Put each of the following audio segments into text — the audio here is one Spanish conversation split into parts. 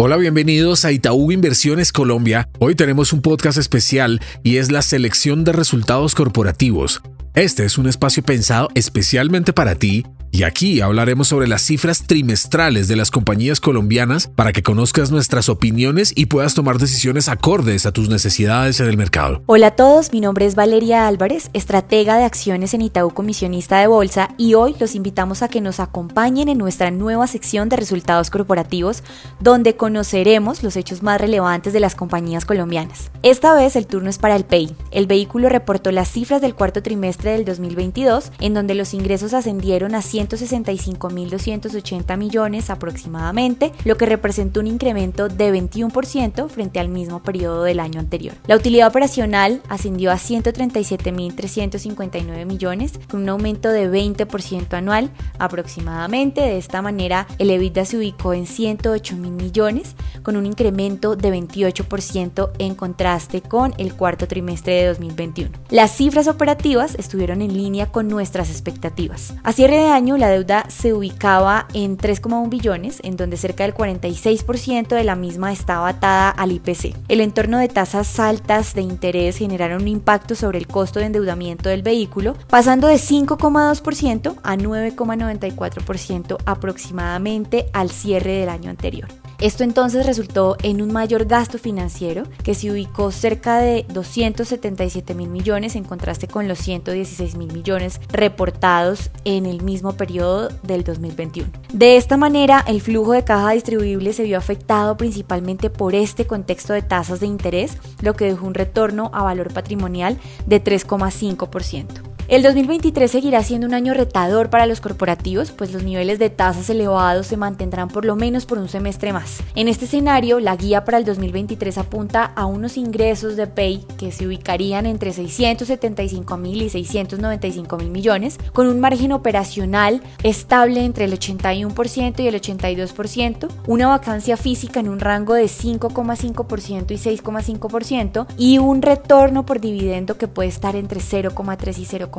Hola, bienvenidos a Itaú Inversiones Colombia. Hoy tenemos un podcast especial y es la selección de resultados corporativos. Este es un espacio pensado especialmente para ti y aquí hablaremos sobre las cifras trimestrales de las compañías colombianas para que conozcas nuestras opiniones y puedas tomar decisiones acordes a tus necesidades en el mercado. Hola a todos, mi nombre es Valeria Álvarez, estratega de acciones en Itaú Comisionista de Bolsa y hoy los invitamos a que nos acompañen en nuestra nueva sección de resultados corporativos donde conoceremos los hechos más relevantes de las compañías colombianas. Esta vez el turno es para el PEI. El vehículo reportó las cifras del cuarto trimestre del 2022 en donde los ingresos ascendieron a 165.280 millones aproximadamente, lo que representa un incremento de 21% frente al mismo periodo del año anterior. La utilidad operacional ascendió a 137.359 millones, con un aumento de 20% anual aproximadamente. De esta manera, el EBITDA se ubicó en 108.000 millones, con un incremento de 28% en contraste con el cuarto trimestre de 2021. Las cifras operativas estuvieron en línea con nuestras expectativas. A cierre de año, la deuda se ubicaba en 3,1 billones, en donde cerca del 46% de la misma estaba atada al IPC. El entorno de tasas altas de interés generaron un impacto sobre el costo de endeudamiento del vehículo, pasando de 5,2% a 9,94% aproximadamente al cierre del año anterior. Esto entonces resultó en un mayor gasto financiero que se ubicó cerca de 277 mil millones en contraste con los 116 mil millones reportados en el mismo periodo del 2021. De esta manera, el flujo de caja distribuible se vio afectado principalmente por este contexto de tasas de interés, lo que dejó un retorno a valor patrimonial de 3,5%. El 2023 seguirá siendo un año retador para los corporativos, pues los niveles de tasas elevados se mantendrán por lo menos por un semestre más. En este escenario, la guía para el 2023 apunta a unos ingresos de PEI que se ubicarían entre 675 mil y 695 mil millones, con un margen operacional estable entre el 81% y el 82%, una vacancia física en un rango de 5,5% y 6,5% y un retorno por dividendo que puede estar entre 0,3 y 0,5%.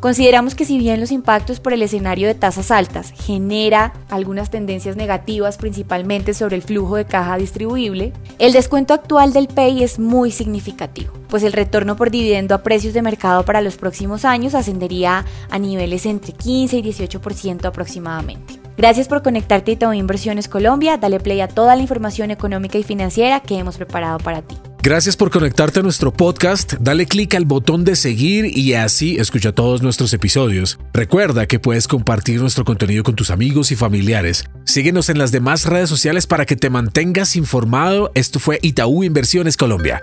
Consideramos que si bien los impactos por el escenario de tasas altas genera algunas tendencias negativas principalmente sobre el flujo de caja distribuible, el descuento actual del PEI es muy significativo, pues el retorno por dividendo a precios de mercado para los próximos años ascendería a niveles entre 15 y 18% aproximadamente. Gracias por conectarte a Inversiones Colombia. Dale play a toda la información económica y financiera que hemos preparado para ti. Gracias por conectarte a nuestro podcast. Dale clic al botón de seguir y así escucha todos nuestros episodios. Recuerda que puedes compartir nuestro contenido con tus amigos y familiares. Síguenos en las demás redes sociales para que te mantengas informado. Esto fue Itaú Inversiones Colombia.